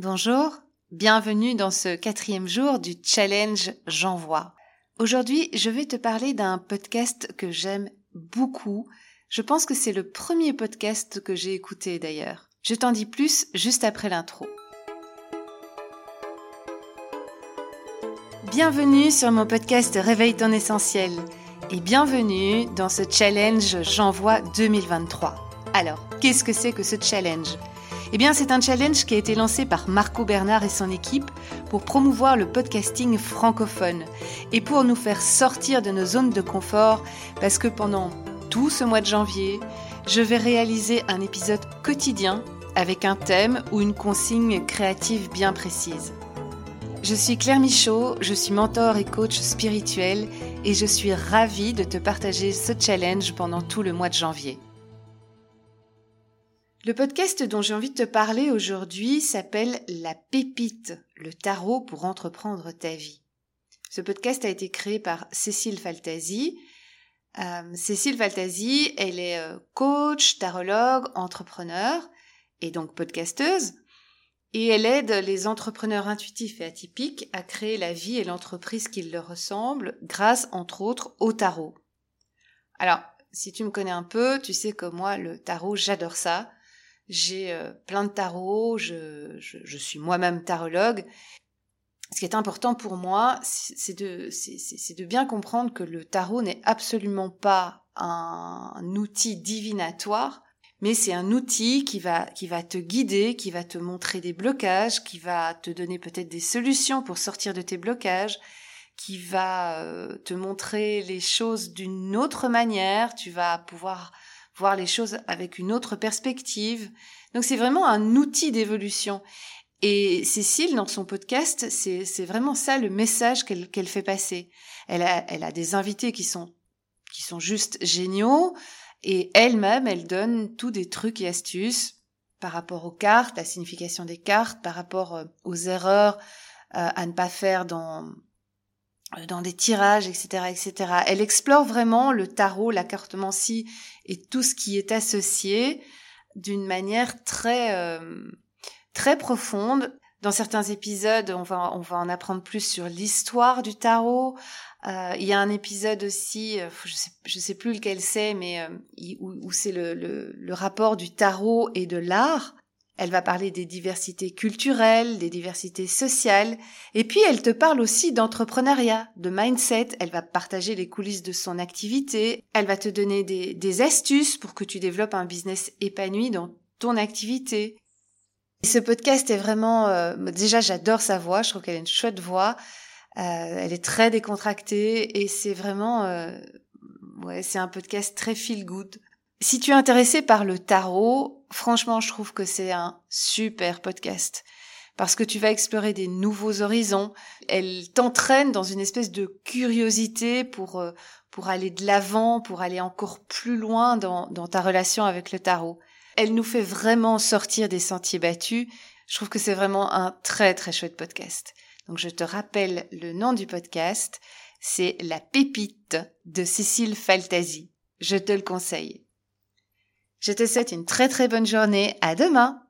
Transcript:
Bonjour, bienvenue dans ce quatrième jour du challenge J'envoie. Aujourd'hui, je vais te parler d'un podcast que j'aime beaucoup. Je pense que c'est le premier podcast que j'ai écouté d'ailleurs. Je t'en dis plus juste après l'intro. Bienvenue sur mon podcast Réveille ton essentiel et bienvenue dans ce challenge J'envoie 2023. Alors, qu'est-ce que c'est que ce challenge? Eh bien, c'est un challenge qui a été lancé par Marco Bernard et son équipe pour promouvoir le podcasting francophone et pour nous faire sortir de nos zones de confort parce que pendant tout ce mois de janvier, je vais réaliser un épisode quotidien avec un thème ou une consigne créative bien précise. Je suis Claire Michaud, je suis mentor et coach spirituel et je suis ravie de te partager ce challenge pendant tout le mois de janvier. Le podcast dont j'ai envie de te parler aujourd'hui s'appelle La pépite, le tarot pour entreprendre ta vie. Ce podcast a été créé par Cécile Faltasi. Euh, Cécile Faltasi, elle est euh, coach, tarologue, entrepreneur et donc podcasteuse. Et elle aide les entrepreneurs intuitifs et atypiques à créer la vie et l'entreprise qui leur ressemblent grâce, entre autres, au tarot. Alors, si tu me connais un peu, tu sais que moi, le tarot, j'adore ça. J'ai euh, plein de tarots, je, suis moi-même tarologue. Ce qui est important pour moi, c'est de, bien comprendre que le tarot n'est absolument pas un, un outil divinatoire, mais c'est un outil qui va, qui va te guider, qui va te montrer des blocages, qui va te donner peut-être des solutions pour sortir de tes blocages, qui va euh, te montrer les choses d'une autre manière, tu vas pouvoir voir les choses avec une autre perspective. Donc c'est vraiment un outil d'évolution. Et Cécile, dans son podcast, c'est vraiment ça le message qu'elle fait passer. Elle a, elle a des invités qui sont, qui sont juste géniaux, et elle-même, elle donne tous des trucs et astuces par rapport aux cartes, la signification des cartes, par rapport euh, aux erreurs euh, à ne pas faire dans, dans des tirages, etc., etc. Elle explore vraiment le tarot, la cartomancie et tout ce qui est associé d'une manière très euh, très profonde. Dans certains épisodes, on va on va en apprendre plus sur l'histoire du tarot. Euh, il y a un épisode aussi, je sais sais plus lequel c'est, mais où, où c'est le, le, le rapport du tarot et de l'art. Elle va parler des diversités culturelles, des diversités sociales, et puis elle te parle aussi d'entrepreneuriat, de mindset, elle va partager les coulisses de son activité, elle va te donner des, astuces pour que tu développes un business épanoui dans ton activité. ce podcast est vraiment... Euh, déjà, j'adore sa voix, je trouve qu'elle a une chouette voix, euh, elle est très décontractée, et c'est vraiment... Euh, ouais, c'est un podcast très feel good. Si tu es intéressé par le tarot, franchement, je trouve que c'est un super podcast parce que tu vas explorer des nouveaux horizons. Elle t'entraîne dans une espèce de curiosité pour euh, pour aller de l'avant, pour aller encore plus loin dans, dans ta relation avec le tarot. Elle nous fait vraiment sortir des sentiers battus. Je trouve que c'est vraiment un très très chouette podcast. Donc je te rappelle le nom du podcast, c'est La pépite de Cécile Faltasi. Je te le conseille. Je te souhaite une très très bonne journée. À demain!